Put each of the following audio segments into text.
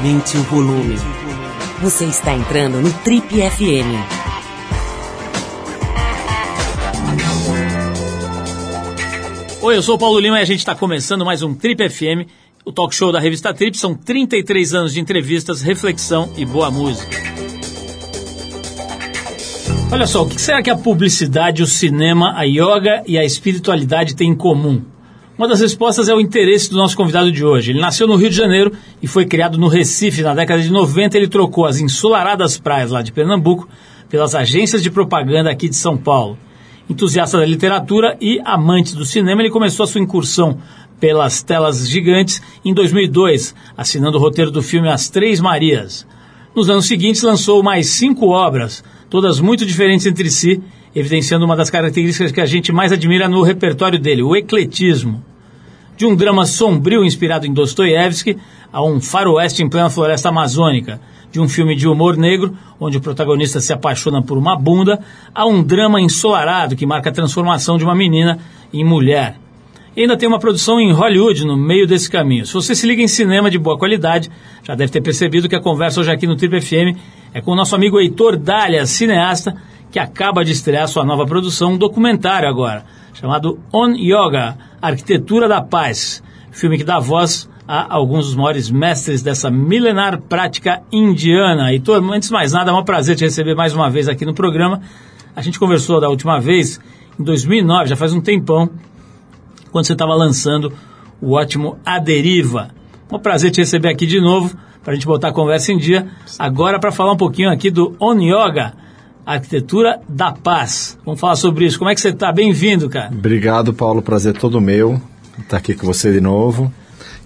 Aumente o volume. Você está entrando no Trip FM. Oi, eu sou o Paulo Lima e a gente está começando mais um Trip FM, o talk show da revista Trip. São 33 anos de entrevistas, reflexão e boa música. Olha só, o que será que a publicidade, o cinema, a yoga e a espiritualidade têm em comum? Uma das respostas é o interesse do nosso convidado de hoje. Ele nasceu no Rio de Janeiro e foi criado no Recife. Na década de 90, ele trocou as ensolaradas praias lá de Pernambuco pelas agências de propaganda aqui de São Paulo. Entusiasta da literatura e amante do cinema, ele começou a sua incursão pelas telas gigantes em 2002, assinando o roteiro do filme As Três Marias. Nos anos seguintes, lançou mais cinco obras, todas muito diferentes entre si, evidenciando uma das características que a gente mais admira no repertório dele, o ecletismo de um drama sombrio inspirado em Dostoiévski a um faroeste em plena floresta amazônica, de um filme de humor negro, onde o protagonista se apaixona por uma bunda, a um drama ensolarado que marca a transformação de uma menina em mulher. E ainda tem uma produção em Hollywood no meio desse caminho. Se você se liga em cinema de boa qualidade, já deve ter percebido que a conversa hoje aqui no Trip FM é com o nosso amigo Heitor Dália, cineasta, que acaba de estrear sua nova produção, um documentário agora, chamado On Yoga, Arquitetura da Paz, filme que dá voz a alguns dos maiores mestres dessa milenar prática indiana. E, antes de mais nada, é um prazer te receber mais uma vez aqui no programa. A gente conversou da última vez, em 2009, já faz um tempão, quando você estava lançando o ótimo A Deriva. É um prazer te receber aqui de novo, para a gente botar a conversa em dia. Agora, para falar um pouquinho aqui do On Yoga, Arquitetura da Paz. Vamos falar sobre isso. Como é que você está? Bem-vindo, cara. Obrigado, Paulo. Prazer todo meu estar aqui com você de novo.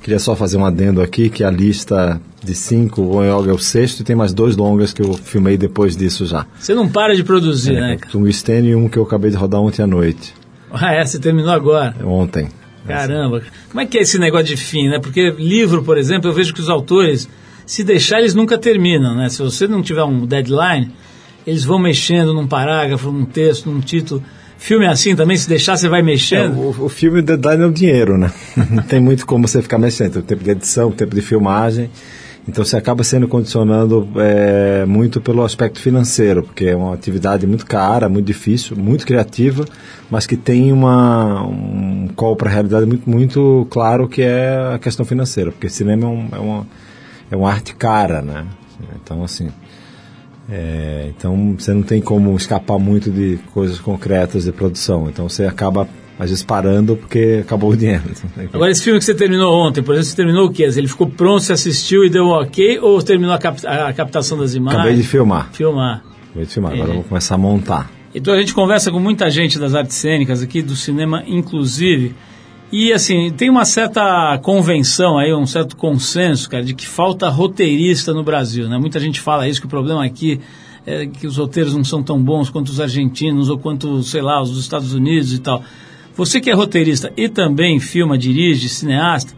Queria só fazer um adendo aqui, que a lista de cinco, o Yoga é o sexto, e tem mais dois longas que eu filmei depois disso já. Você não para de produzir, é, né? Um Sten e um que eu acabei de rodar ontem à noite. Ah, é? Você terminou agora? Ontem. Caramba. Como é que é esse negócio de fim, né? Porque livro, por exemplo, eu vejo que os autores, se deixar, eles nunca terminam, né? Se você não tiver um deadline, eles vão mexendo num parágrafo, num texto, num título. Filme assim também, se deixar você vai mexendo? É, o, o, filme deadline é o dinheiro, né? Não tem muito como você ficar mexendo. O tempo de edição, o tempo de filmagem. Então você acaba sendo condicionando é, muito pelo aspecto financeiro, porque é uma atividade muito cara, muito difícil, muito criativa, mas que tem uma, um call para a realidade muito, muito claro que é a questão financeira, porque cinema é, um, é, uma, é uma arte cara, né? Então, assim, é, então você não tem como escapar muito de coisas concretas de produção. Então você acaba às vezes parando porque acabou o dinheiro. Agora esse filme que você terminou ontem, por exemplo, você terminou o quê? Ele ficou pronto, você assistiu e deu um ok ou terminou a, cap a captação das imagens? Acabei de filmar. Filmar. Acabei de filmar, agora eu vou começar a montar. Então a gente conversa com muita gente das artes cênicas aqui, do cinema inclusive, e assim, tem uma certa convenção aí, um certo consenso, cara, de que falta roteirista no Brasil, né? Muita gente fala isso, que o problema aqui é que os roteiros não são tão bons quanto os argentinos ou quanto, sei lá, os dos Estados Unidos e tal. Você que é roteirista e também filma, dirige, cineasta,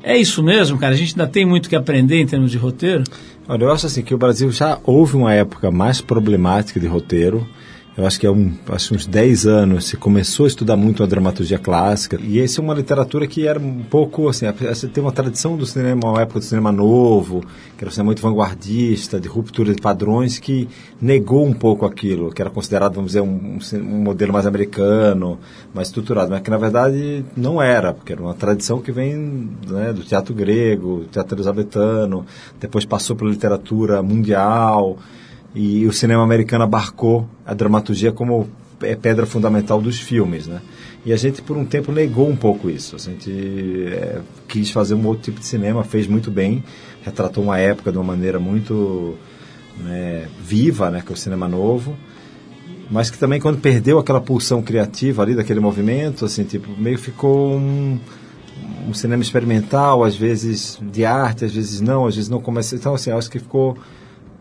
é isso mesmo, cara? A gente ainda tem muito que aprender em termos de roteiro? Olha, eu acho assim que o Brasil já houve uma época mais problemática de roteiro eu acho que há um, acho uns 10 anos se começou a estudar muito a dramaturgia clássica. E essa é uma literatura que era um pouco assim, tem uma tradição do cinema, uma época do cinema novo, que era um cinema muito vanguardista, de ruptura de padrões que negou um pouco aquilo, que era considerado, vamos dizer, um, um modelo mais americano, mais estruturado, mas que na verdade não era, porque era uma tradição que vem né, do teatro grego, teatro elizabetano, depois passou pela literatura mundial, e o cinema americano abarcou a dramaturgia como é pedra fundamental dos filmes, né? E a gente por um tempo negou um pouco isso. A gente é, quis fazer um outro tipo de cinema, fez muito bem, retratou uma época de uma maneira muito né, viva, né, que é o cinema novo, mas que também quando perdeu aquela pulsão criativa ali daquele movimento, assim, tipo, meio ficou um, um cinema experimental, às vezes de arte, às vezes não, às vezes não começa. Então, assim, acho que ficou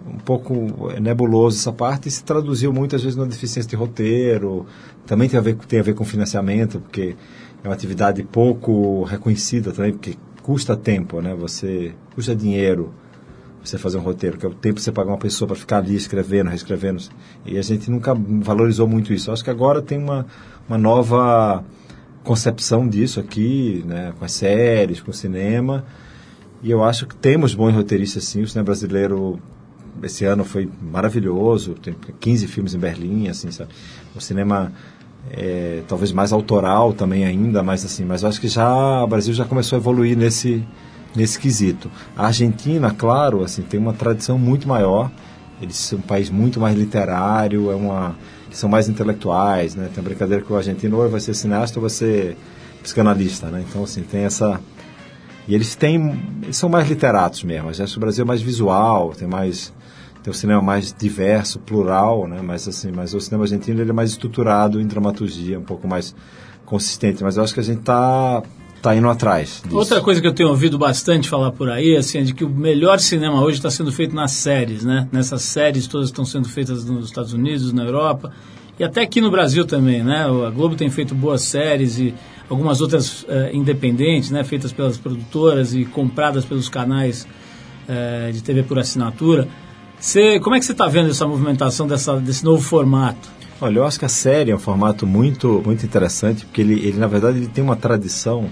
um pouco nebuloso essa parte e se traduziu muitas vezes na deficiência de roteiro. Também tem a ver, tem a ver com financiamento, porque é uma atividade pouco reconhecida também, porque custa tempo, né? Você custa dinheiro você fazer um roteiro, que é o tempo que você pagar uma pessoa para ficar ali escrevendo, reescrevendo. E a gente nunca valorizou muito isso. Acho que agora tem uma, uma nova concepção disso aqui, né? Com as séries, com o cinema E eu acho que temos bons roteiristas, sim. O cinema brasileiro esse ano foi maravilhoso. Tem 15 filmes em Berlim, assim, sabe? O cinema é, talvez mais autoral também ainda, mas assim, mas eu acho que já o Brasil já começou a evoluir nesse nesse quesito. A Argentina, claro, assim, tem uma tradição muito maior. Eles são um país muito mais literário, é uma são mais intelectuais, né? Tem a brincadeira que o argentino ou vai ser cineasta ou vai ser psicanalista, né? Então assim, tem essa e eles têm eles são mais literatos mesmo. Acho que o Brasil é mais visual, tem mais tem um cinema mais diverso, plural, né? Mas assim, mas o cinema argentino ele é mais estruturado em dramaturgia, um pouco mais consistente. Mas eu acho que a gente está tá indo atrás. Disso. Outra coisa que eu tenho ouvido bastante falar por aí, assim, é de que o melhor cinema hoje está sendo feito nas séries, né? Nessas séries todas estão sendo feitas nos Estados Unidos, na Europa e até aqui no Brasil também, né? A Globo tem feito boas séries e algumas outras uh, independentes, né? Feitas pelas produtoras e compradas pelos canais uh, de TV por assinatura. Como é que você está vendo essa movimentação dessa, desse novo formato? Olha, eu acho que a série é um formato muito, muito interessante, porque ele, ele na verdade, ele tem uma tradição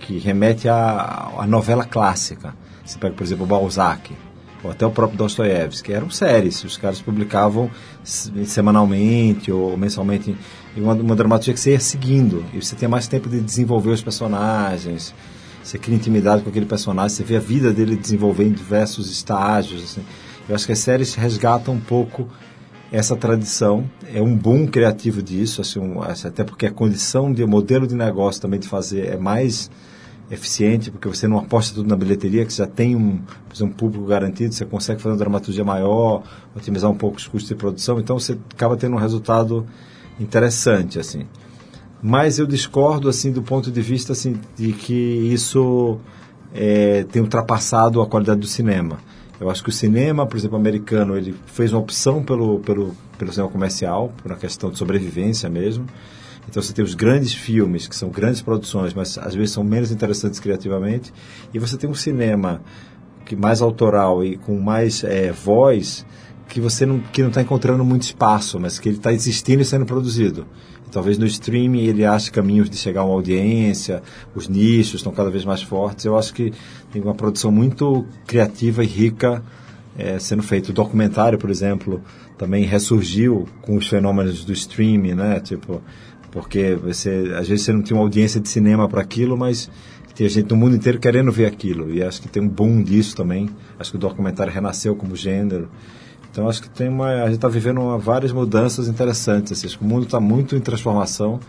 que remete à, à novela clássica. Você pega, por exemplo, Balzac, ou até o próprio Dostoiévski, eram séries, os caras publicavam semanalmente ou mensalmente, uma, uma dramaturgia que você ia seguindo, e você tinha mais tempo de desenvolver os personagens, você cria intimidade com aquele personagem, você vê a vida dele desenvolver em diversos estágios, assim. Eu acho que as séries resgatam um pouco essa tradição. É um boom criativo disso, assim, um, até porque a condição de modelo de negócio também de fazer é mais eficiente, porque você não aposta tudo na bilheteria, que já tem um, um público garantido, você consegue fazer uma dramaturgia maior, otimizar um pouco os custos de produção, então você acaba tendo um resultado interessante, assim. Mas eu discordo, assim, do ponto de vista, assim, de que isso é, tem ultrapassado a qualidade do cinema. Eu acho que o cinema, por exemplo, americano, ele fez uma opção pelo, pelo, pelo cinema comercial, por uma questão de sobrevivência mesmo. Então você tem os grandes filmes, que são grandes produções, mas às vezes são menos interessantes criativamente. E você tem um cinema que mais autoral e com mais é, voz, que você não que não está encontrando muito espaço, mas que ele está existindo e sendo produzido. Talvez no streaming ele ache caminhos de chegar a uma audiência, os nichos estão cada vez mais fortes. Eu acho que tem uma produção muito criativa e rica é, sendo feita. O documentário, por exemplo, também ressurgiu com os fenômenos do streaming, né? Tipo, porque você, às vezes você não tinha uma audiência de cinema para aquilo, mas tinha gente no mundo inteiro querendo ver aquilo. E acho que tem um boom disso também. Acho que o documentário renasceu como gênero. Então acho que tem uma, a gente está vivendo uma, várias mudanças interessantes. Assim, acho que o mundo está muito em transformação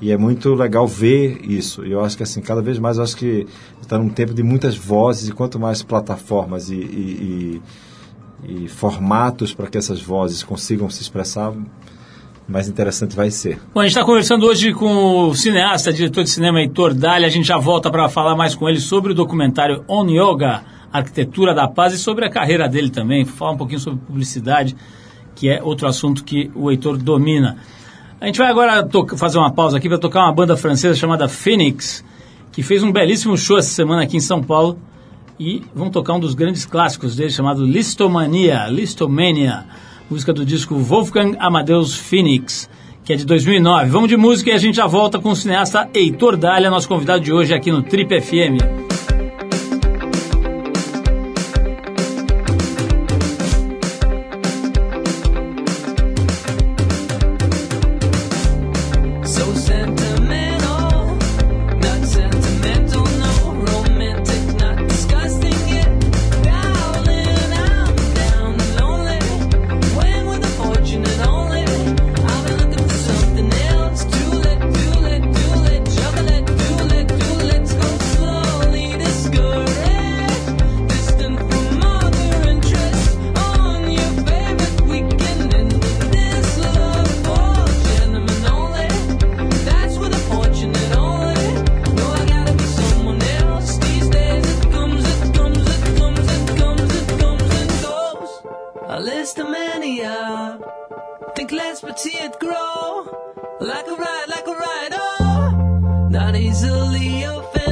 e é muito legal ver isso. E eu acho que assim cada vez mais acho que está num tempo de muitas vozes e quanto mais plataformas e, e, e, e formatos para que essas vozes consigam se expressar, mais interessante vai ser. Bom, a gente está conversando hoje com o cineasta, diretor de cinema Heitor Dália. A gente já volta para falar mais com ele sobre o documentário On Yoga arquitetura da paz e sobre a carreira dele também, falar um pouquinho sobre publicidade, que é outro assunto que o Heitor domina. A gente vai agora fazer uma pausa aqui para tocar uma banda francesa chamada Phoenix, que fez um belíssimo show essa semana aqui em São Paulo e vão tocar um dos grandes clássicos dele chamado Listomania, Listomania, música do disco Wolfgang Amadeus Phoenix, que é de 2009. Vamos de música e a gente já volta com o cineasta Heitor Dália, nosso convidado de hoje aqui no Trip FM. It's the mania. Think less but see it grow. Like a ride, like a ride, oh. Not easily offended.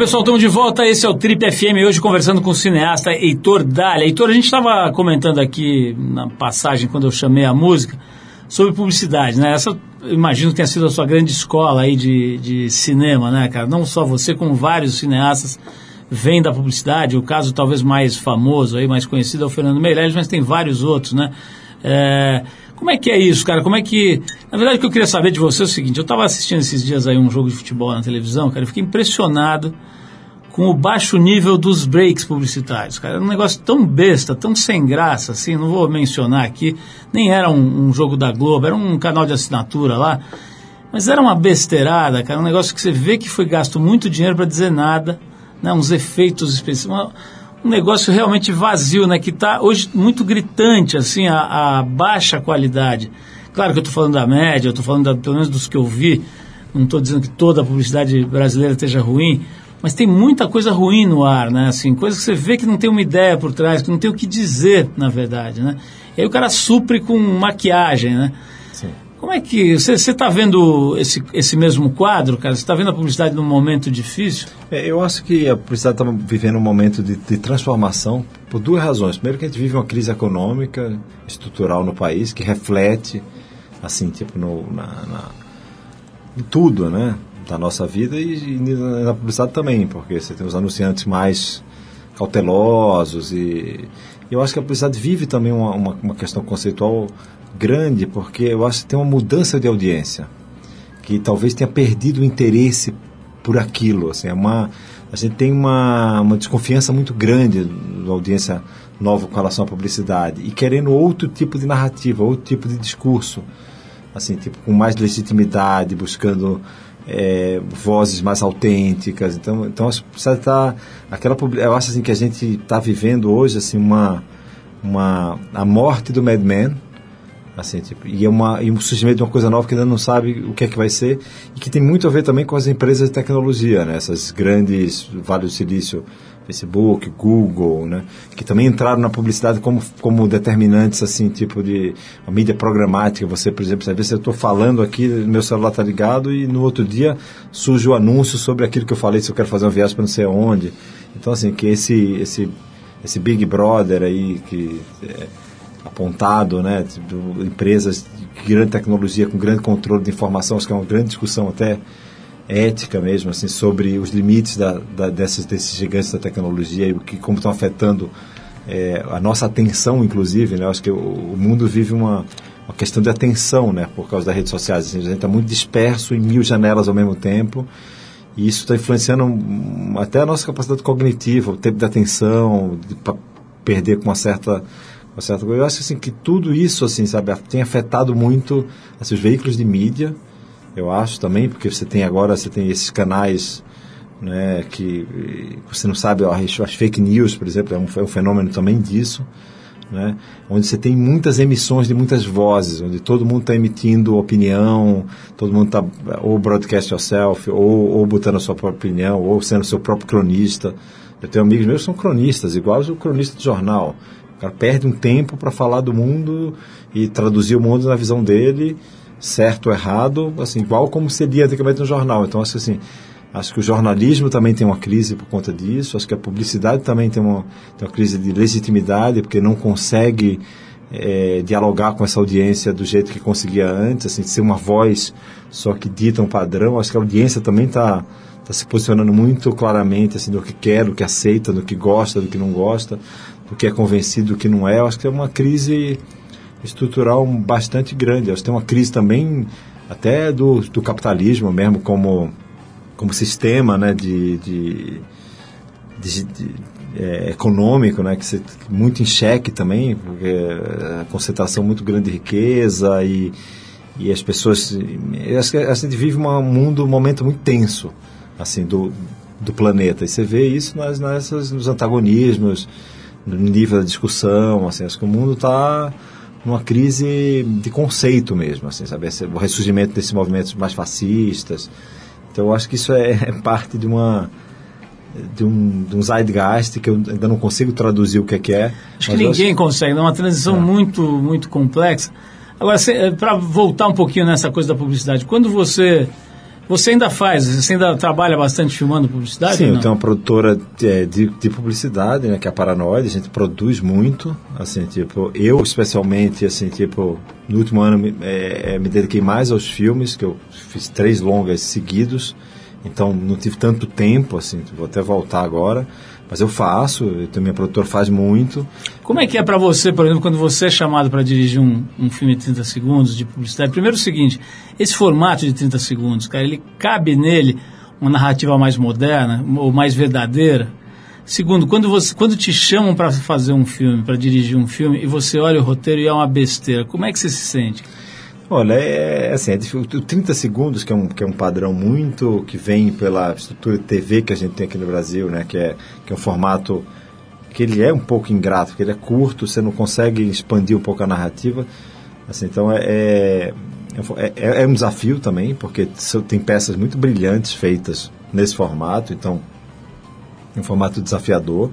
Pessoal, estamos de volta. Esse é o Trip FM, hoje conversando com o cineasta Heitor Dália. Heitor, a gente estava comentando aqui na passagem, quando eu chamei a música, sobre publicidade, né? Essa, imagino tenha sido a sua grande escola aí de, de cinema, né, cara? Não só você, como vários cineastas vêm da publicidade. O caso talvez mais famoso, aí, mais conhecido é o Fernando Meirelles, mas tem vários outros, né? É, como é que é isso, cara? Como é que... Na verdade, o que eu queria saber de você é o seguinte, eu estava assistindo esses dias aí um jogo de futebol na televisão, cara, eu fiquei impressionado com o baixo nível dos breaks publicitários, cara. Era um negócio tão besta, tão sem graça, assim, não vou mencionar aqui, nem era um, um jogo da Globo, era um canal de assinatura lá, mas era uma besteirada, cara, um negócio que você vê que foi gasto muito dinheiro para dizer nada, né, uns efeitos específicos, uma- um negócio realmente vazio, né, que está hoje muito gritante, assim, a, a baixa qualidade. Claro que eu estou falando da média, eu estou falando da, pelo menos dos que eu vi, não estou dizendo que toda a publicidade brasileira esteja ruim, mas tem muita coisa ruim no ar, né? Assim, coisa que você vê que não tem uma ideia por trás, que não tem o que dizer, na verdade, né? E aí o cara supre com maquiagem, né? Como é que você está vendo esse, esse mesmo quadro, cara? Você está vendo a publicidade num momento difícil? É, eu acho que a publicidade está vivendo um momento de, de transformação por duas razões. Primeiro que a gente vive uma crise econômica, estrutural no país, que reflete, assim, tipo, no, na, na- em tudo, né? Da nossa vida e, e na publicidade também, porque você tem os anunciantes mais cautelosos e eu acho que a publicidade vive também uma, uma, uma questão conceitual grande, porque eu acho que tem uma mudança de audiência que talvez tenha perdido o interesse por aquilo. Assim, é uma, a gente tem uma, uma desconfiança muito grande da audiência nova com relação à publicidade e querendo outro tipo de narrativa, outro tipo de discurso, assim, tipo com mais legitimidade, buscando é, vozes mais autênticas. Então, então a publicidade está aquela, eu acho assim que a gente está vivendo hoje assim uma uma a morte do Mad Men assim tipo e é uma e um surgimento de uma coisa nova que ainda não sabe o que é que vai ser e que tem muito a ver também com as empresas de tecnologia né? Essas grandes Vale do Silício Facebook Google né? Que também entraram na publicidade como como determinantes assim tipo de a mídia programática. Você por exemplo às vezes eu estou falando aqui meu celular está ligado e no outro dia surge o anúncio sobre aquilo que eu falei se eu quero fazer uma viagem para não sei aonde. Então assim que esse esse esse Big Brother aí que é, apontado, né, tipo, empresas de grande tecnologia com grande controle de informação, acho que é uma grande discussão até ética mesmo, assim, sobre os limites da, da, desses, desses gigantes da tecnologia e o que como estão afetando é, a nossa atenção, inclusive, né, acho que o, o mundo vive uma uma questão de atenção, né, por causa das redes sociais, assim, a gente está muito disperso em mil janelas ao mesmo tempo e isso está influenciando até a nossa capacidade cognitiva, o tempo de atenção, de pa- perder com uma certa uma certa coisa. Eu acho assim, que tudo isso, assim, sabe, tem afetado muito assim, os veículos de mídia, eu acho também, porque você tem agora, você tem esses canais né, que eh, você não sabe, as fake news, por exemplo, é um, é um fenômeno também disso, né, onde você tem muitas emissões de muitas vozes, onde todo mundo está emitindo opinião, todo mundo está ou broadcast yourself, ou, ou botando a sua própria opinião, ou sendo seu próprio cronista. Eu tenho amigos meus que são cronistas, igual o cronista de jornal. O cara perde um tempo para falar do mundo e traduzir o mundo na visão dele, certo ou errado, assim, igual como seria antigamente no jornal. Então, acho assim, acho que o jornalismo também tem uma crise por conta disso, acho que a publicidade também tem uma, tem uma crise de legitimidade, porque não consegue é, dialogar com essa audiência do jeito que conseguia antes, assim, ser uma voz só que dita um padrão. Acho que a audiência também está tá se posicionando muito claramente assim, do que quer, do que aceita, do que gosta, do que não gosta, do que é convencido, do que não é. Eu acho que é uma crise estrutural bastante grande. Eu acho que tem uma crise também até do, do capitalismo mesmo como, como sistema né, de, de, de, de é, econômico, né, que se, muito em xeque também, porque a concentração muito grande de riqueza e, e as pessoas... Acho que a gente vive um mundo, um momento muito tenso assim, do, do planeta. E você vê isso nas, nessas, nos antagonismos, no nível da discussão, assim, acho que o mundo está numa crise de conceito mesmo, assim, sabe? O ressurgimento desses movimentos mais fascistas. Então, eu acho que isso é, é parte de uma de um, de um zeitgeist que eu ainda não consigo traduzir o que é que é. Acho que ninguém acho... consegue, é uma transição é. muito, muito complexa. Agora, para voltar um pouquinho nessa coisa da publicidade, quando você você ainda faz, você ainda trabalha bastante filmando publicidade? Sim, eu tenho uma produtora de, de, de, publicidade, né, que é a Paranoide, a gente produz muito, assim, tipo, eu especialmente, assim, tipo, no último ano me, é, me dediquei mais aos filmes, que eu fiz três longas seguidos, então não tive tanto tempo, assim, vou até voltar agora, mas eu faço, eu, minha produtora faz muito. Como é que é para você, por exemplo, quando você é chamado para dirigir um, um filme de 30 segundos de publicidade? Primeiro o seguinte, esse formato de 30 segundos, cara, ele cabe nele uma narrativa mais moderna ou mais verdadeira? Segundo, quando, você, quando te chamam para fazer um filme, para dirigir um filme, e você olha o roteiro e é uma besteira, como é que você se sente? Olha, é assim, é, o 30 segundos, que é, um, que é um padrão muito que vem pela estrutura de TV que a gente tem aqui no Brasil, né? Que é, que é um formato que ele é um pouco ingrato, porque ele é curto, você não consegue expandir um pouco a narrativa. Assim, então é, é, é, é um desafio também, porque tem peças muito brilhantes feitas nesse formato, então é um formato desafiador,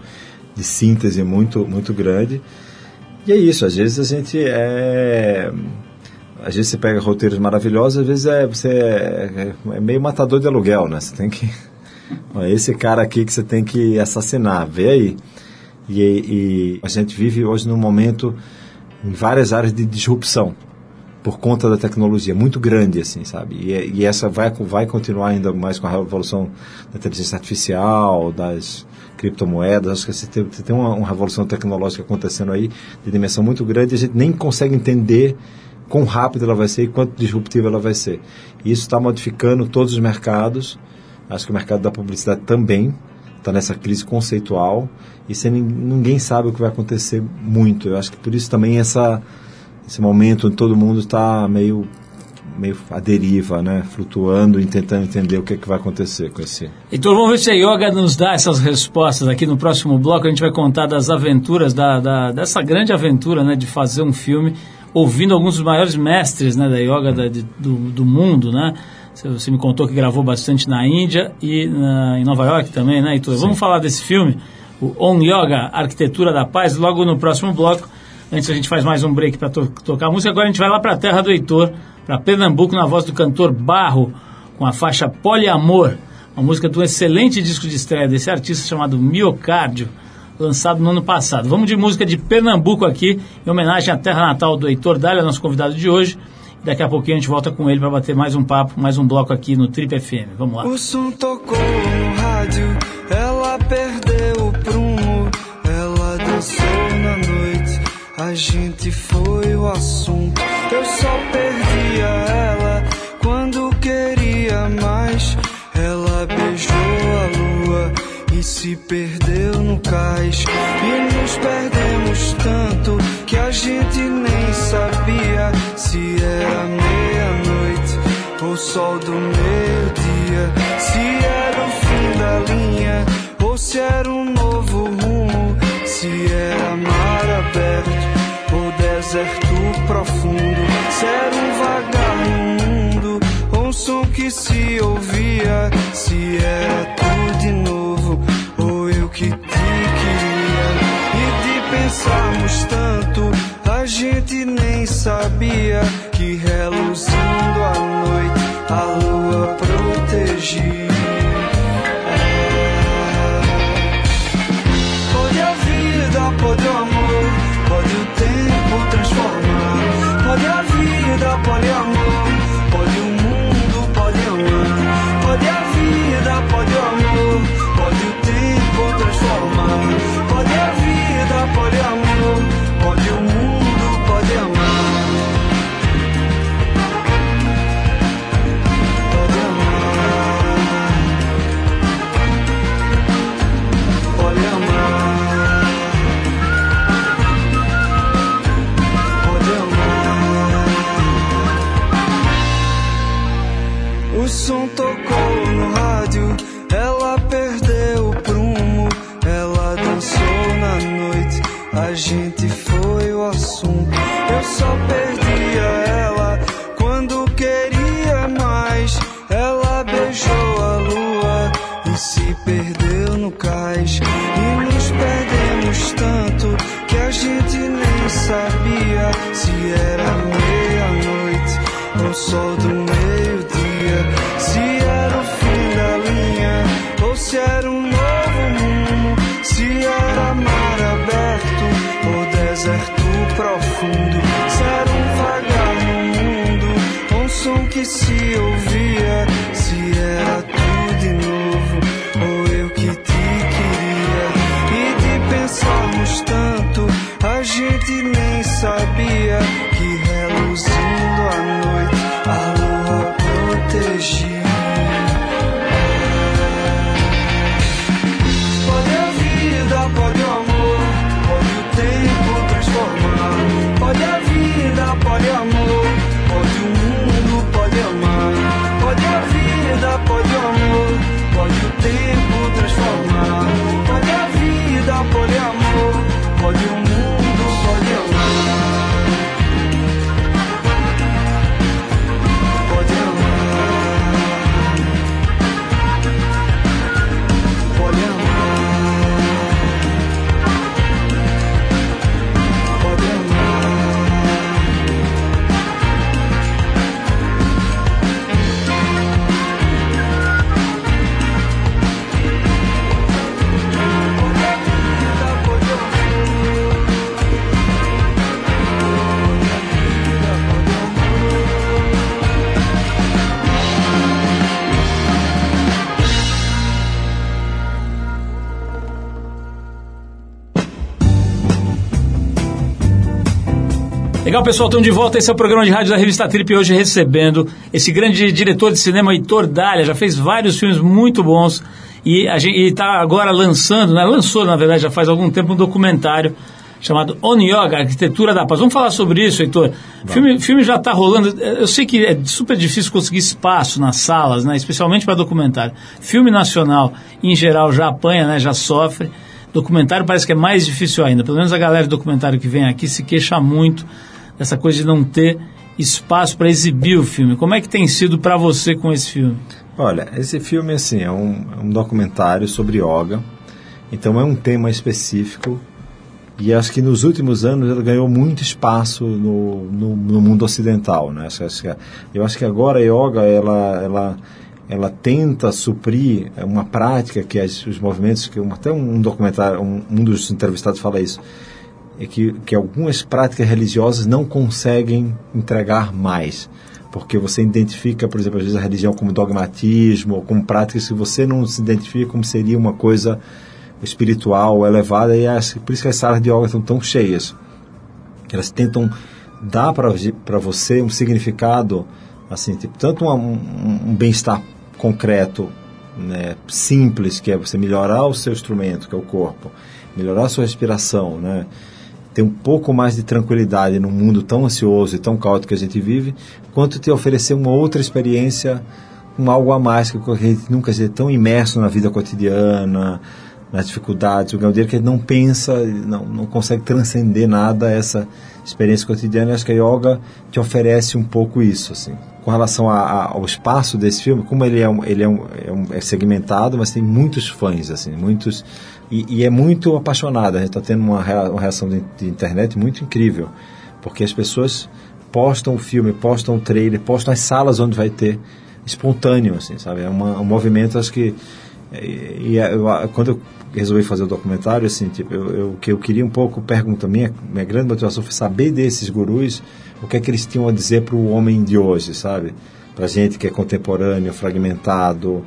de síntese muito, muito grande. E é isso, às vezes a gente é às vezes você pega roteiros maravilhosos, às vezes é, você é, é meio matador de aluguel, né? Você tem que. Esse cara aqui que você tem que assassinar, vê aí. E, e a gente vive hoje num momento em várias áreas de disrupção por conta da tecnologia, muito grande, assim, sabe? E, e, essa vai, vai continuar ainda mais com a revolução da inteligência artificial, das criptomoedas. Acho que você tem, você tem uma, uma revolução tecnológica acontecendo aí de dimensão muito grande e a gente nem consegue entender quão rápida ela vai ser e quanto disruptiva ela vai ser. E isso está modificando todos os mercados. Acho que o mercado da publicidade também está nessa crise conceitual e sem, ninguém sabe o que vai acontecer muito. Eu acho que por isso também essa, esse momento onde todo mundo está meio meio à deriva, né? Flutuando e tentando entender o que, é que vai acontecer com esse. Então vamos ver se a yoga nos dá essas respostas aqui no próximo bloco. A gente vai contar das aventuras, da, da dessa grande aventura né, de fazer um filme ouvindo alguns dos maiores mestres né, da yoga da, de, do, do mundo, né? Você me contou que gravou bastante na Índia e na, em Nova York também, né, Heitor? Vamos falar desse filme, o On Yoga, Arquitetura da Paz, logo no próximo bloco. Antes a gente faz mais um break para to tocar a música. Agora a gente vai lá para a terra do Heitor, para Pernambuco, na voz do cantor Barro, com a faixa Poliamor, uma música do excelente disco de estreia desse artista chamado Miocárdio lançado no ano passado. Vamos de música de Pernambuco aqui, em homenagem à terra natal do Heitor Dália, nosso convidado de hoje. Daqui a pouquinho a gente volta com ele para bater mais um papo, mais um bloco aqui no Trip FM. Vamos lá. O som tocou no rádio, ela perdeu o prumo, ela dançou na noite, a gente foi o assunto. Eu só perdia ela quando queria mais, se perdeu no cais. E nos perdemos tanto que a gente nem sabia se era meia-noite ou sol do meio-dia. Se era o fim da linha ou se era um novo rumo. Se era mar aberto ou deserto profundo. Se era um vagar no mundo ou um som que se ouvia. Se era pensarmos tanto, a gente nem sabia que reluzindo à noite a lua protegia. Legal, pessoal, estamos de volta. Esse é o programa de rádio da revista Trip. Hoje recebendo esse grande diretor de cinema, Heitor Dália. Já fez vários filmes muito bons e está agora lançando, né? lançou na verdade já faz algum tempo um documentário chamado On Yoga, Arquitetura da Paz. Vamos falar sobre isso, Heitor. O filme, filme já está rolando. Eu sei que é super difícil conseguir espaço nas salas, né? especialmente para documentário. Filme nacional, em geral, já apanha, né? já sofre. Documentário parece que é mais difícil ainda. Pelo menos a galera de documentário que vem aqui se queixa muito dessa coisa de não ter espaço para exibir o filme. Como é que tem sido para você com esse filme? Olha, esse filme assim é um, é um documentário sobre yoga, então é um tema específico e acho que nos últimos anos ele ganhou muito espaço no, no, no mundo ocidental, né? Acho, acho que, eu acho que agora a yoga ela ela ela tenta suprir uma prática que as, os movimentos que até um documentário um, um dos entrevistados fala isso que, que algumas práticas religiosas não conseguem entregar mais porque você identifica, por exemplo, às vezes a religião como dogmatismo, ou como práticas que você não se identifica como seria uma coisa espiritual, elevada, e as, por isso que as salas de yoga estão tão cheias. Elas tentam dar para você um significado, assim, tipo, tanto uma, um, um bem-estar concreto, né, simples, que é você melhorar o seu instrumento, que é o corpo, melhorar a sua respiração, né, ter um pouco mais de tranquilidade num mundo tão ansioso e tão caótico que a gente vive, quanto te oferecer uma outra experiência, um algo a mais que a gente nunca seja tão imerso na vida cotidiana, nas dificuldades, o dinheiro que ele não pensa, não, não consegue transcender nada essa experiência cotidiana. Eu acho que a yoga te oferece um pouco isso, assim. Com relação a, a, ao espaço desse filme, como ele é, um, ele é, um, é, um, é segmentado, mas tem muitos fãs, assim, muitos e, e é muito apaixonado. A gente está tendo uma, rea, uma reação de, internet muito incrível, porque as pessoas postam o filme, postam o trailer, postam as salas onde vai ter espontâneo, assim, sabe? É uma, um movimento, acho que e, e eu, quando eu resolvi fazer o documentário, assim, tipo, eu, eu, que eu queria um pouco pergunta minha, minha grande motivação foi saber desses gurus o que é que eles tinham a dizer para o homem de hoje, sabe? Para gente que é contemporâneo, fragmentado,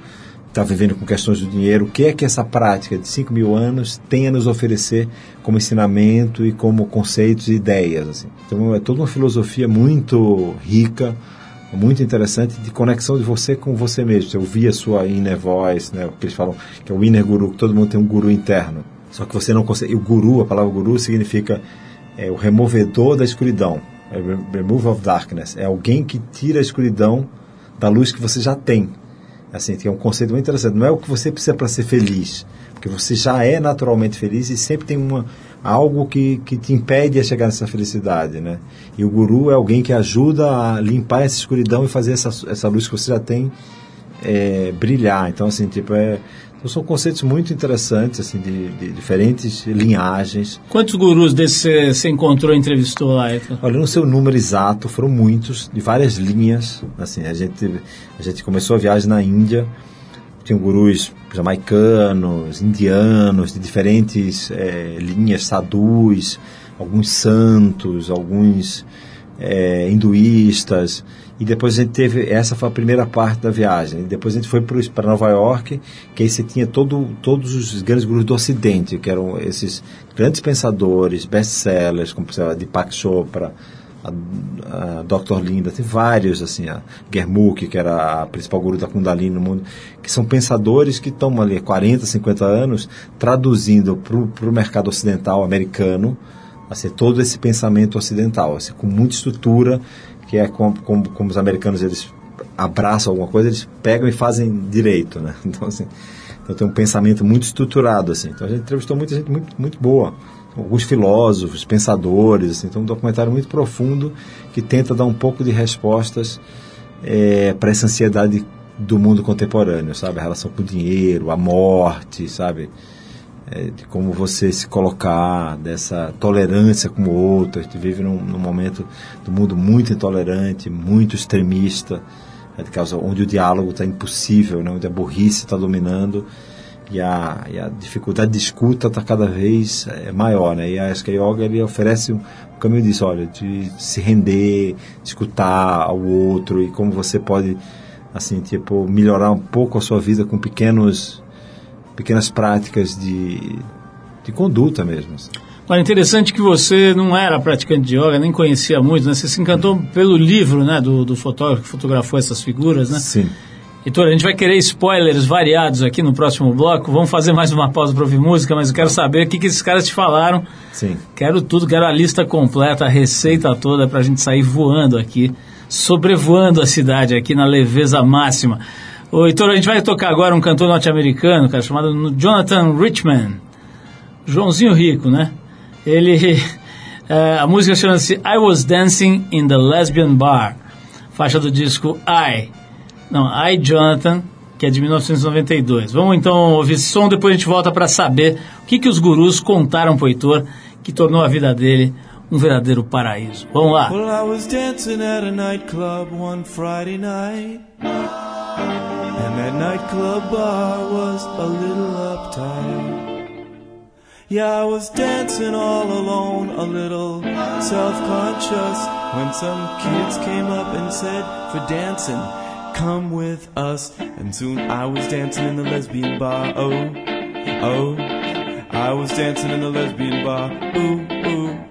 está vivendo com questões do dinheiro, o que é que essa prática de 5 mil anos tem a nos oferecer como ensinamento e como conceitos e ideias. Assim. Então é toda uma filosofia muito rica, muito interessante de conexão de você com você mesmo. Você ouvir a sua inner voice, né, o que eles falam que é o inner guru, que todo mundo tem um guru interno. Só que você não consegue. O guru, a palavra guru significa é, o removedor da escuridão, é, remove of darkness. É alguém que tira a escuridão da luz que você já tem. Assim, que é um conceito muito interessante. Não é o que você precisa para ser feliz, porque você já é naturalmente feliz e sempre tem uma algo que, que te impede a chegar nessa felicidade, né? E o guru é alguém que ajuda a limpar essa escuridão e fazer essa, essa luz que você já tem é, brilhar. Então, assim, tipo, é, então são conceitos muito interessantes, assim, de, de diferentes linhagens. Quantos gurus desses você encontrou entrevistou lá, Eto? Olha, não sei o número exato, foram muitos, de várias linhas. Assim, a gente, a gente começou a viagem na Índia, tinham gurus jamaicanos, indianos, de diferentes é, linhas, sadhus, alguns santos, alguns é, hinduístas. E depois a gente teve, essa foi a primeira parte da viagem. Depois a gente foi para Nova York, que aí você tinha todo, todos os grandes gurus do Ocidente, que eram esses grandes pensadores, best-sellers, como sei lá, Deepak Chopra, a, a Dr. Linda, tem vários, assim, a Germuk, que era a principal guru da Kundalini no mundo, que são pensadores que estão ali há 40, 50 anos traduzindo para o mercado ocidental americano, assim, todo esse pensamento ocidental, assim, com muita estrutura, que é como, como, como os americanos eles abraçam alguma coisa, eles pegam e fazem direito, né? Então, assim, então tem um pensamento muito estruturado, assim. Então a gente entrevistou muita gente muito, muito boa alguns filósofos, pensadores, assim, então um documentário muito profundo que tenta dar um pouco de respostas é, para essa ansiedade do mundo contemporâneo, sabe, a relação com o dinheiro, a morte, sabe, é, de como você se colocar, dessa tolerância com o outro, a gente vive num, num momento do mundo muito intolerante, muito extremista, é, de causa onde o diálogo está impossível, né, onde a burrice está dominando e a, e a dificuldade de escuta está cada vez é, maior, né? E a yoga ele oferece um, um caminho disso, olha, de se render, de escutar ao outro e como você pode, assim, tipo, melhorar um pouco a sua vida com pequenos, pequenas práticas de, de conduta mesmo. Assim. Olha, interessante que você não era praticante de yoga, nem conhecia muito, né? Você se encantou pelo livro, né, do, do fotógrafo que fotografou essas figuras, né? Sim. Heitor, a gente vai querer spoilers variados aqui no próximo bloco. Vamos fazer mais uma pausa para ouvir música, mas eu quero saber o que, que esses caras te falaram. Sim. Quero tudo, quero a lista completa, a receita toda para a gente sair voando aqui, sobrevoando a cidade aqui na leveza máxima. Ô, Heitor, a gente vai tocar agora um cantor norte-americano, cara, chamado Jonathan Richman. Joãozinho Rico, né? Ele. é, a música chama-se I Was Dancing in the Lesbian Bar, faixa do disco I. Não, I, Jonathan, que é de 1992. Vamos então ouvir esse som, depois a gente volta para saber o que, que os gurus contaram pro Heitor que tornou a vida dele um verdadeiro paraíso. Vamos lá. Well, I was dancing at a nightclub one Friday night. And that nightclub bar was a little uptight. Yeah, I was dancing all alone, a little self-conscious When some kids came up and said, for dancing, come with us. And soon I was dancing in the lesbian bar, oh, oh. I was dancing in the lesbian bar, ooh, ooh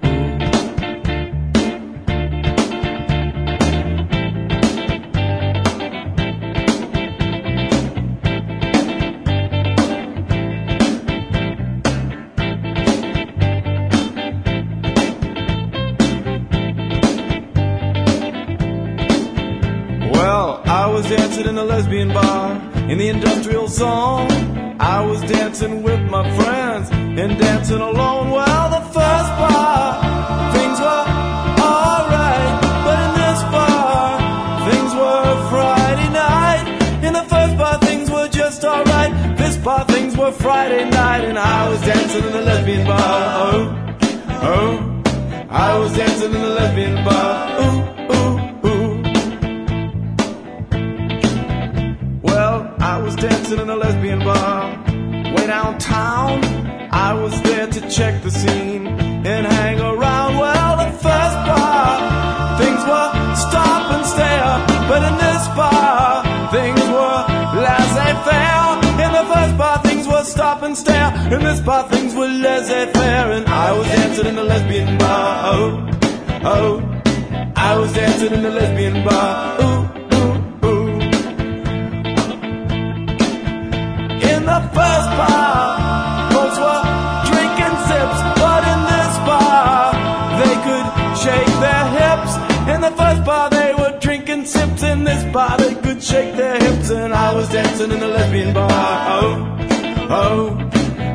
first bar, they were drinking sips. In this bar, they could shake their hips, and I was dancing in a lesbian bar. Oh, oh,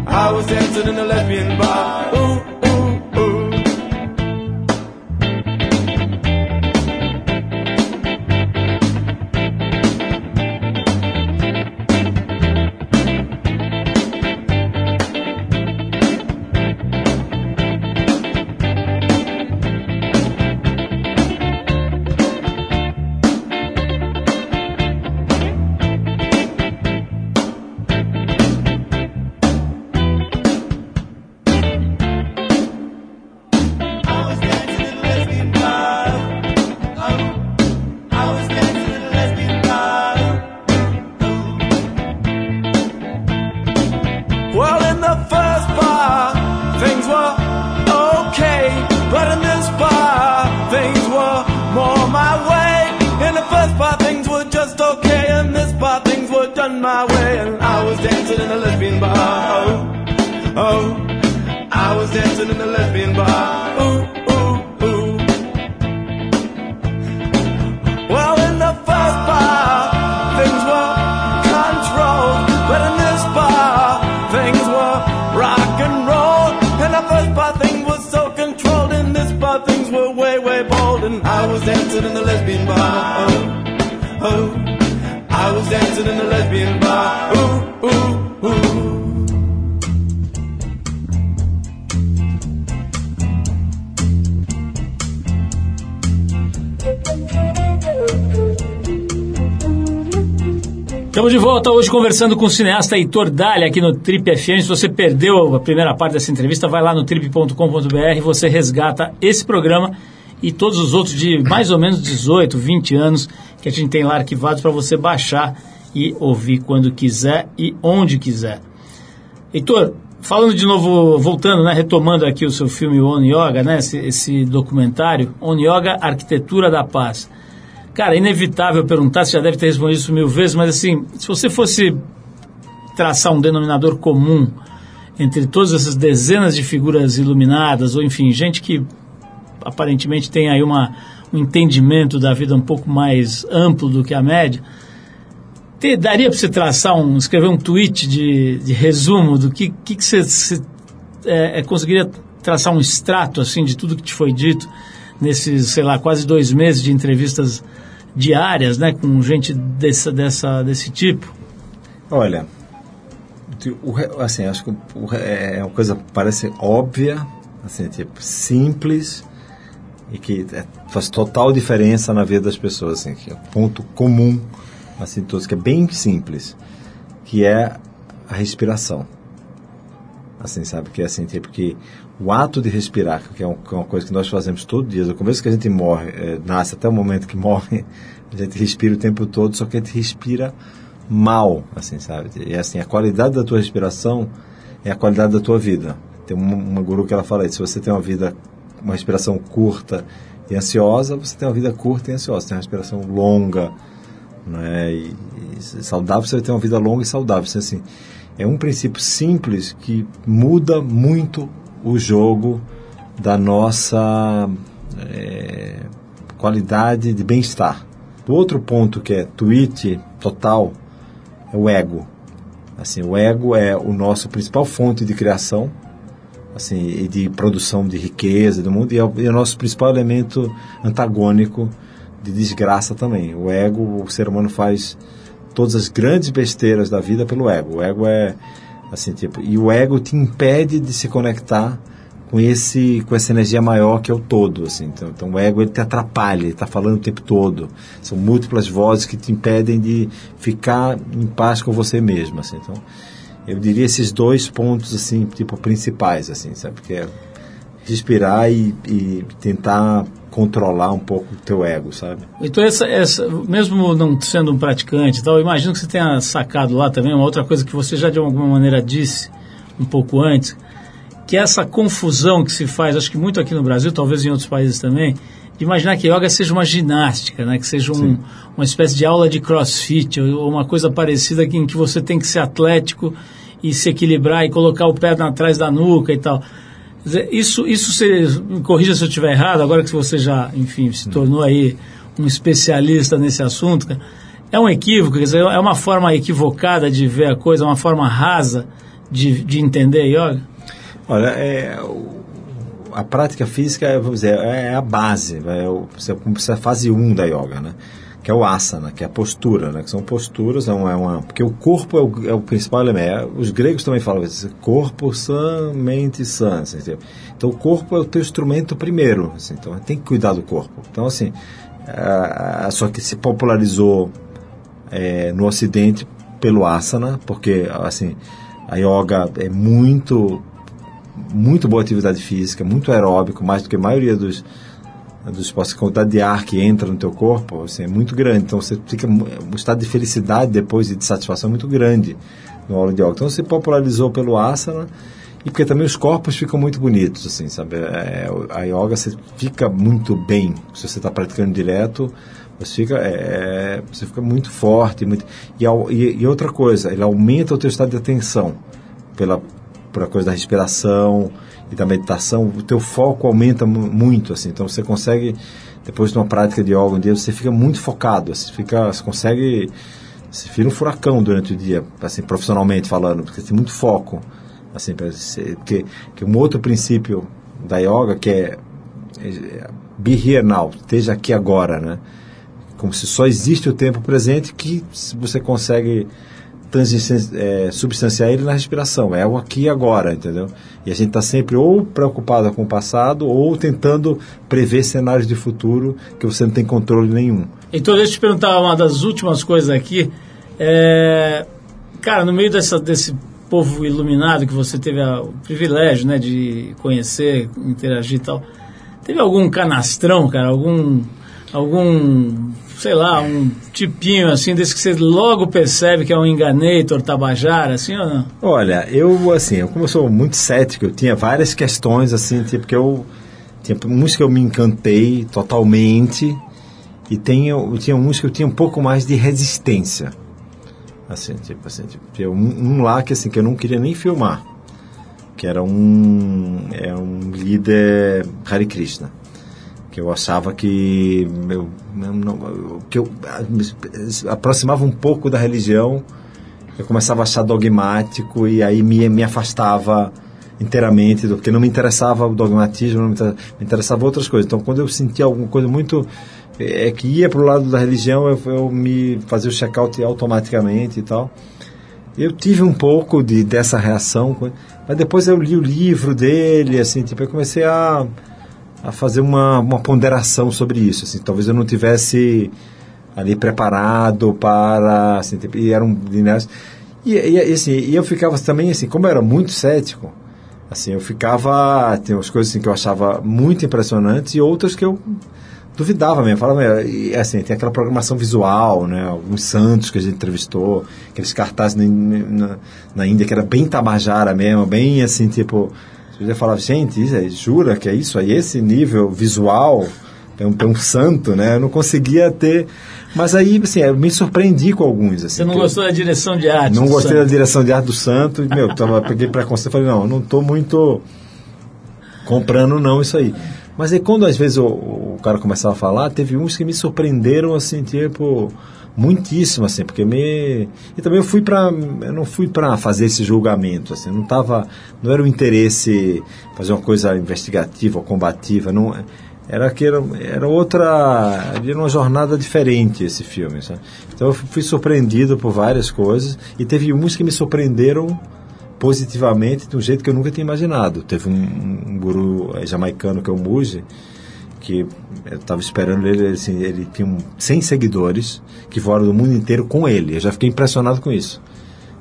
I was dancing in a lesbian bar. Ooh, was dancing in lesbian bar. Ooh, ooh, ooh. Estamos de volta hoje conversando com o cineasta Heitor Dália aqui no Trip FM. Se você perdeu a primeira parte dessa entrevista, vai lá no trip.com.br, você resgata esse programa e todos os outros de mais ou menos 18, 20 anos que a gente tem lá arquivados para você baixar e ouvir quando quiser e onde quiser. Heitor, falando de novo, voltando, né, retomando aqui o seu filme On Yoga, né, esse, esse documentário, On Yoga, Arquitetura da Paz. Cara, é inevitável perguntar, você já deve ter respondido isso mil vezes, mas assim, se você fosse traçar um denominador comum entre todas essas dezenas de figuras iluminadas, ou enfim, gente que aparentemente tem aí uma, um entendimento da vida um pouco mais amplo do que a média, te- daria para você traçar um, escrever um tweet de, de resumo do que, que, que você, você, é, é, conseguiria traçar um extrato assim de tudo que te foi dito nesses, sei lá, quase dois meses de entrevistas diárias, né, com gente dessa, dessa, desse tipo? Olha, o assim, acho que o é uma coisa parece óbvia, assim, tipo, simples e que é- faz total diferença na vida das pessoas, assim, que é um ponto comum, assim, de todos, que é bem simples, que é a respiração. Assim, sabe, que é assim, tipo, que o ato de respirar, que é, um- que é uma coisa que nós fazemos todo dia, do começo que a gente morre, eh, nasce até o momento que morre, a gente respira o tempo todo, só que a gente respira mal, assim, sabe? E assim, a qualidade da tua respiração é a qualidade da tua vida. Tem uma, uma guru que ela fala isso, se você tem uma vida, uma respiração curta e ansiosa, você tem uma vida curta e ansiosa. Tem uma respiração longa, né? E, e saudável, você vai ter uma vida longa e saudável. Então, assim, é um princípio simples que muda muito o jogo da nossa é, qualidade de bem-estar. O outro ponto que é tweet total é o ego. Assim, o ego é o nosso principal fonte de criação, assim, de produção de riqueza do mundo e é, o, é o nosso principal elemento antagônico de desgraça também. O ego, o ser humano faz todas as grandes besteiras da vida pelo ego. O ego é assim, tipo, e o ego te impede de se conectar com esse com essa energia maior que é o todo, assim. Então, então o ego ele te atrapalha, ele está falando o tempo todo. São múltiplas vozes que te impedem de ficar em paz com você mesmo, assim. Então, eu diria esses dois pontos assim, tipo principais, assim, sabe? Que é respirar e, e tentar controlar um pouco o teu ego, sabe? Então, essa, essa, mesmo não sendo um praticante tal, imagino que você tenha sacado lá também uma outra coisa que você já de alguma maneira disse um pouco antes, que é essa confusão que se faz, acho que muito aqui no Brasil, talvez em outros países também, de imaginar que yoga seja uma ginástica, né? que seja um, uma espécie de aula de crossfit, ou uma coisa parecida em que você tem que ser atlético e se equilibrar e colocar o pé atrás da nuca e tal. Isso, isso se, me corrija se eu estiver errado, agora que você já, enfim, se tornou aí um especialista nesse assunto, é um equívoco, quer dizer, é uma forma equivocada de ver a coisa, uma forma rasa de, de entender yoga? Olha, é, o- a prática física, é, vamos dizer, é a base, é o, começa a fase 1 da yoga, né? Que é o asana, que é a postura, né? Que são posturas, é uma, é uma- porque o corpo é o, é o principal elemento. É, os gregos também falam isso, corpo sã, mente sã, assim? Então o corpo é o teu instrumento primeiro, assim, então tem que cuidar do corpo. Então assim, ah, só que se popularizou é, no Ocidente pelo asana, porque assim a yoga é muito muito boa atividade física, muito aeróbico, mais do que a maioria dos dos esportes, a quantidade de ar que entra no teu corpo assim, é muito grande. Então você fica mu- um estado de felicidade depois e de satisfação muito grande no aula de yoga. Então se popularizou pelo asana e porque também os corpos ficam muito bonitos, assim, sabe? É, a yoga você fica muito bem se você está praticando direto. Você fica, é, você fica muito forte, muito e, e, e outra coisa, ele aumenta o teu estado de atenção pela por a coisa da respiração e da meditação, o teu foco aumenta mu- muito, assim. Então você consegue depois de uma prática de yoga um dia você fica muito focado, você fica, você consegue você vira um furacão durante o dia, assim, profissionalmente falando, porque tem muito foco, assim, porque que um outro princípio da yoga que é, é be here now, esteja aqui agora, né? Como se só existe o tempo presente que você consegue é, substanciar ele na respiração. É o aqui e agora, entendeu? E a gente está sempre ou preocupado com o passado ou tentando prever cenários de futuro que você não tem controle nenhum. Então, deixa eu te perguntar uma das últimas coisas aqui. É, cara, no meio dessa, desse povo iluminado que você teve a- o privilégio né, de conhecer, interagir e tal, teve algum canastrão, cara? Algum, algum, sei lá, um tipinho assim, desse que você logo percebe que é um enganator, tabajara, assim ou não? Olha, eu, assim, como eu sou muito cético, eu tinha várias questões, assim, tipo, que eu. Tinha uns que eu me encantei totalmente, e eu tinha uns que eu tinha um pouco mais de resistência. Assim, tipo, assim, tipo, tinha um, um lá que, assim, que eu não queria nem filmar, que era um, é um líder Hare Krishna que eu achava que eu, eu não- que eu ah, aproximava um pouco da religião eu começava a achar dogmático e aí me, me afastava inteiramente, do, porque não me interessava o dogmatismo, não me, me interessava outras coisas. Então, quando eu sentia alguma coisa muito é, que ia para o lado da religião, eu, eu me fazia o check-out automaticamente e tal. Eu tive um pouco de, dessa reação, mas depois eu li o livro dele, assim, tipo, eu comecei a, a fazer uma, uma ponderação sobre isso, assim, talvez eu não tivesse ali preparado para, assim, tipo, e eram lineares. E, e, e, assim, e eu ficava também, assim, como eu era muito cético, assim, eu ficava, tem umas coisas assim, que eu achava muito impressionantes e outras que eu duvidava mesmo, falava, e assim, tem aquela programação visual, né, alguns santos que a gente entrevistou, aqueles cartazes na, na, na Índia que era bem tabajara mesmo, bem assim, tipo, você já falava, gente, é- jura que é isso aí, esse nível visual, tem um, um santo, né, eu não conseguia ter, mas aí, assim, eu me surpreendi com alguns, assim. Você não gostou da direção de arte? não gostei da santo? direção de arte do santo. E, meu, tava, peguei preconceito e falei, não, eu não estou muito comprando não isso aí. Mas aí quando às vezes o, o cara começava a falar, teve uns que me surpreenderam assim, tipo, muitíssimo assim, porque me e também eu fui para eu não fui para fazer esse julgamento assim, não tava, não era o interesse fazer uma coisa investigativa ou combativa, não era que era, era outra, era uma jornada diferente esse filme, sabe? Então eu fui surpreendido por várias coisas e teve uns que me surpreenderam positivamente de um jeito que eu nunca tinha imaginado. Teve um, um guru eh, jamaicano que é o Muji, que eu estava esperando ele, assim, ele tinha um, 100 seguidores que voaram do mundo inteiro com ele. Eu já fiquei impressionado com isso.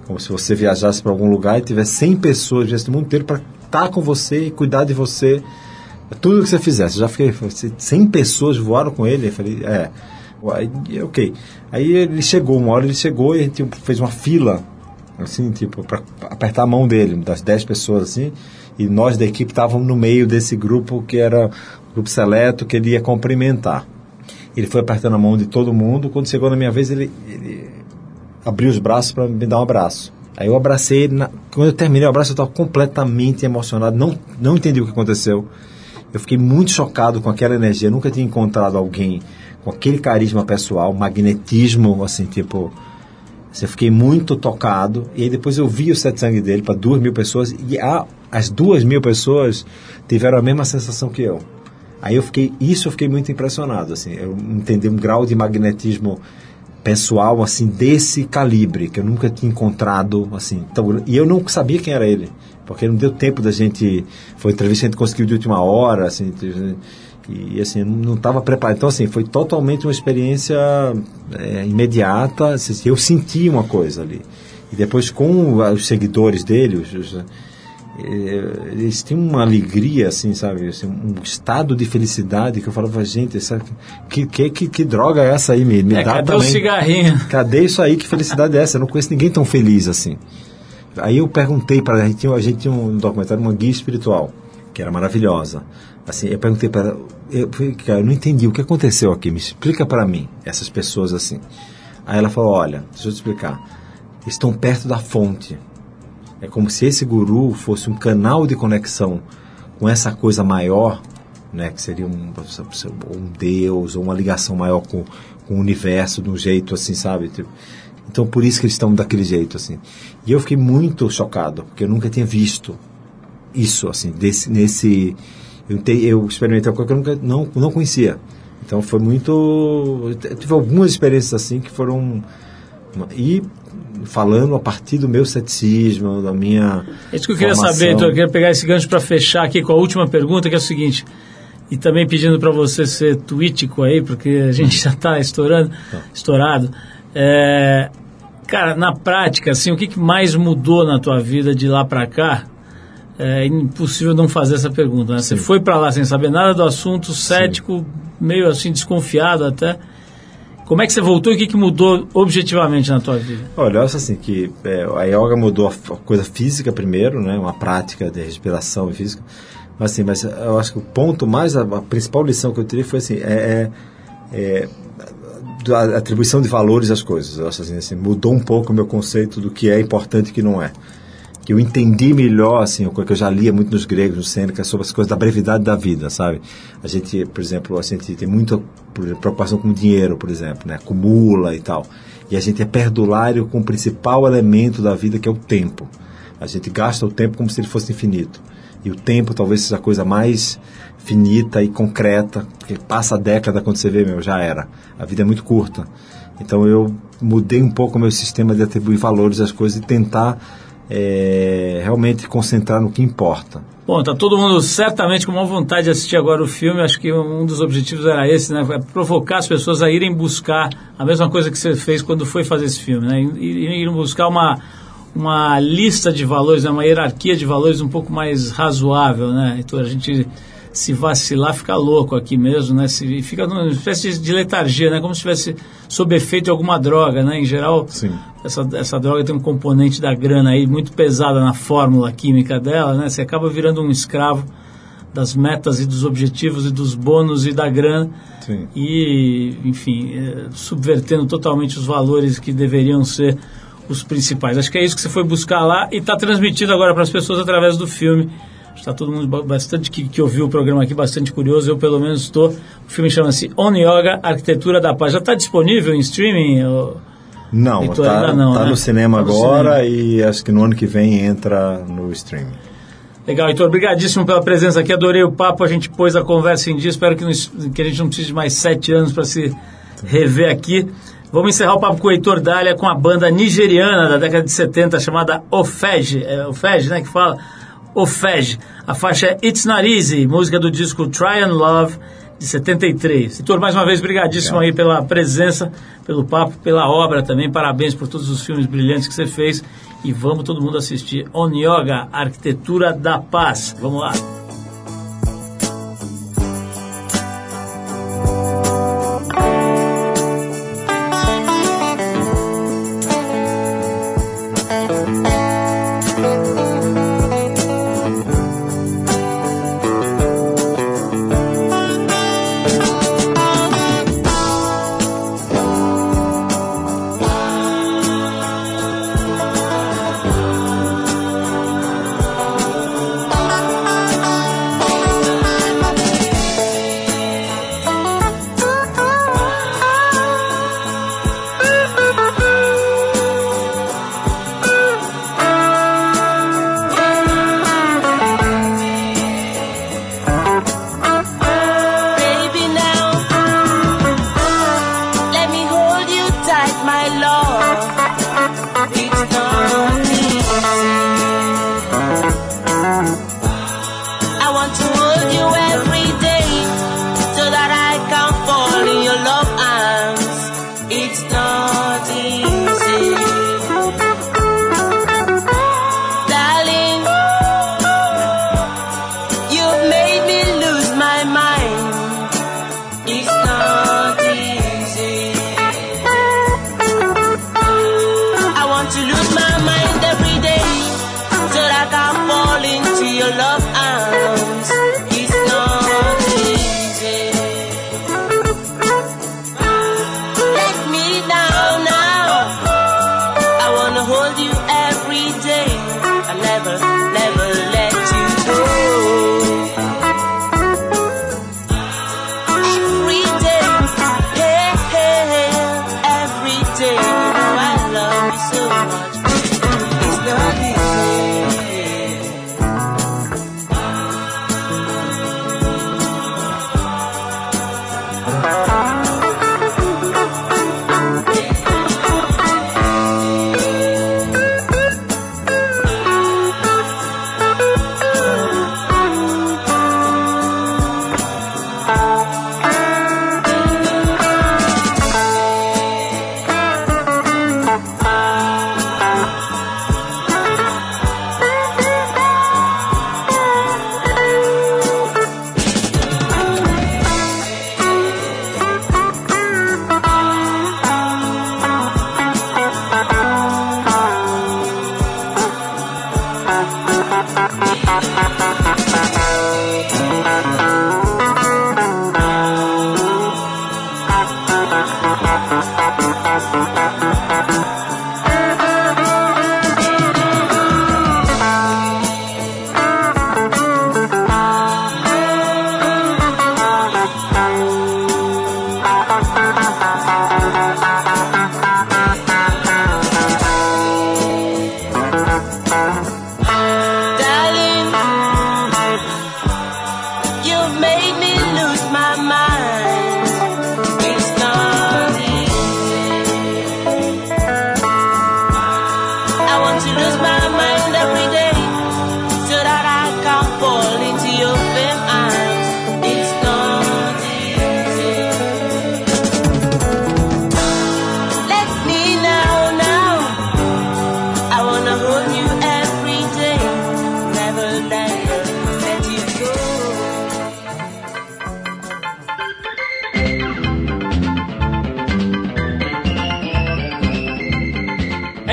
Como se você viajasse para algum lugar e tivesse 100 pessoas do mundo inteiro para estar com você e cuidar de você. Tudo que você fizesse. Eu já fiquei, 100 pessoas voaram com ele. Eu falei, é. Ok. Aí ele chegou, uma hora ele chegou e a gente fez uma fila, assim, tipo, para apertar a mão dele, das 10 pessoas, assim. E nós da equipe estávamos no meio desse grupo que era um grupo seleto que ele ia cumprimentar. Ele foi apertando a mão de todo mundo. Quando chegou na minha vez, ele, ele abriu os braços para me dar um abraço. Aí eu abracei ele. Na... Quando eu terminei o abraço, eu estava completamente emocionado. Não, não entendi o que aconteceu. Eu fiquei muito chocado com aquela energia. Eu nunca tinha encontrado alguém com aquele carisma pessoal, magnetismo, assim, tipo. Assim, eu fiquei muito tocado. E aí depois eu vi o satsang dele para duas mil pessoas. E a, as duas mil pessoas tiveram a mesma sensação que eu. Aí eu fiquei, isso eu fiquei muito impressionado, assim, eu entendi um grau de magnetismo pessoal, assim, desse calibre, que eu nunca tinha encontrado, assim, tão, e eu não sabia quem era ele, porque não deu tempo da gente, foi entrevista a gente conseguiu de última hora, assim, e assim, não estava preparado. Então, assim, foi totalmente uma experiência é, imediata, assim, eu senti uma coisa ali. E depois com os seguidores dele, os, os eh, eles tinham uma alegria, assim, sabe? Assim, um estado de felicidade que eu falava, gente, essa, que, que, que, que droga é essa aí? Me, me É, dá cadê também. o cigarrinho? Cadê isso aí? Que felicidade é essa? Eu não conheço ninguém tão feliz assim. Aí eu perguntei para a gente, a gente tinha um documentário, uma guia espiritual, que era maravilhosa. Assim, eu perguntei para ela, eu, eu não entendi o que aconteceu aqui, me explica para mim, essas pessoas assim. Aí ela falou, olha, deixa eu te explicar, estão perto da fonte. É como se esse guru fosse um canal de conexão com essa coisa maior, né, que seria um, um Deus ou uma ligação maior com, com o universo de um jeito assim, sabe? Tipo, então por isso que eles estão daquele jeito assim. E eu fiquei muito chocado, porque eu nunca tinha visto isso assim, desse nesse eu, te, eu experimentei uma coisa que eu nunca não, não conhecia. Então foi muito eu tive algumas experiências assim que foram e falando a partir do meu ceticismo, da minha É isso que eu queria formação. saber, então eu queria pegar esse gancho para fechar aqui com a última pergunta, que é o seguinte, e também pedindo para você ser tuítico aí, porque a gente já está estourando, estourado. É, cara, na prática, assim, o que, que mais mudou na tua vida de lá para cá? É impossível não fazer essa pergunta, né? Você foi para lá sem saber nada do assunto, cético, meio assim desconfiado até. Como é que você voltou e o que, que mudou objetivamente na tua vida? Olha, eu acho assim que é, a yoga mudou a, coisa física primeiro, né? Uma prática de respiração e física. Mas assim, mas eu acho que o ponto mais, a, a principal lição que eu tirei foi assim, é, é, é a atribuição de valores às coisas. Eu acho assim, assim, mudou um pouco o meu conceito do que é importante e o que não é. Que eu entendi melhor, assim, coisa que eu já lia muito nos gregos, no Sêneca, sobre as coisas da brevidade da vida, sabe? A gente, por exemplo, a gente tem muita preocupação com o dinheiro, por exemplo, né? Acumula e tal. E a gente é perdulário com o principal elemento da vida, que é o tempo. A gente gasta o tempo como se ele fosse infinito. E o tempo talvez seja a coisa mais finita e concreta, porque passa a década quando você vê, meu, já era. A vida é muito curta. Então eu mudei um pouco o meu sistema de atribuir valores às coisas e tentar eh, realmente concentrar no que importa. Bom, tá todo mundo certamente com uma vontade de assistir agora o filme. Acho que um dos objetivos era esse, né? É provocar as pessoas a irem buscar a mesma coisa que você fez quando foi fazer esse filme, né? Ir- Irem buscar uma, uma lista de valores, né? uma hierarquia de valores um pouco mais razoável, né? Então a gente se vacilar fica louco aqui mesmo, né? Se, fica numa espécie de letargia, né? Como se estivesse sob efeito de alguma droga, né? Em geral, Sim. essa, essa droga tem um componente da grana aí muito pesada na fórmula química dela, né? Você acaba virando um escravo das metas e dos objetivos e dos bônus e da grana Sim. e, enfim, eh, subvertendo totalmente os valores que deveriam ser os principais. Acho que é isso que você foi buscar lá e está transmitido agora para as pessoas através do filme Está todo mundo ba- bastante que, que ouviu o programa aqui, bastante curioso. Eu, pelo menos, estou. O filme chama-se On Yoga, Arquitetura da Paz. Já está disponível em streaming? ô? Não, Heitor, tá, né? no cinema Tá no agora e acho que no ano que vem entra no streaming. Legal, Heitor, obrigadíssimo pela presença aqui. Adorei o papo, a gente pôs a conversa em dia. Espero que, não- que a gente não precise de mais sete anos para se rever aqui. Vamos encerrar o papo com o Heitor Dália com a banda nigeriana da década de 70 chamada Ofege. É Ofege, né? Que fala Ofege. A faixa é It's Not Easy, música do disco Try and Love de 73. Heitor, mais uma vez, brigadíssimo aí pela presença, pelo papo, pela obra também. Parabéns por todos os filmes brilhantes que você fez. E vamos todo mundo assistir On Yoga, Arquitetura da Paz. Vamos lá.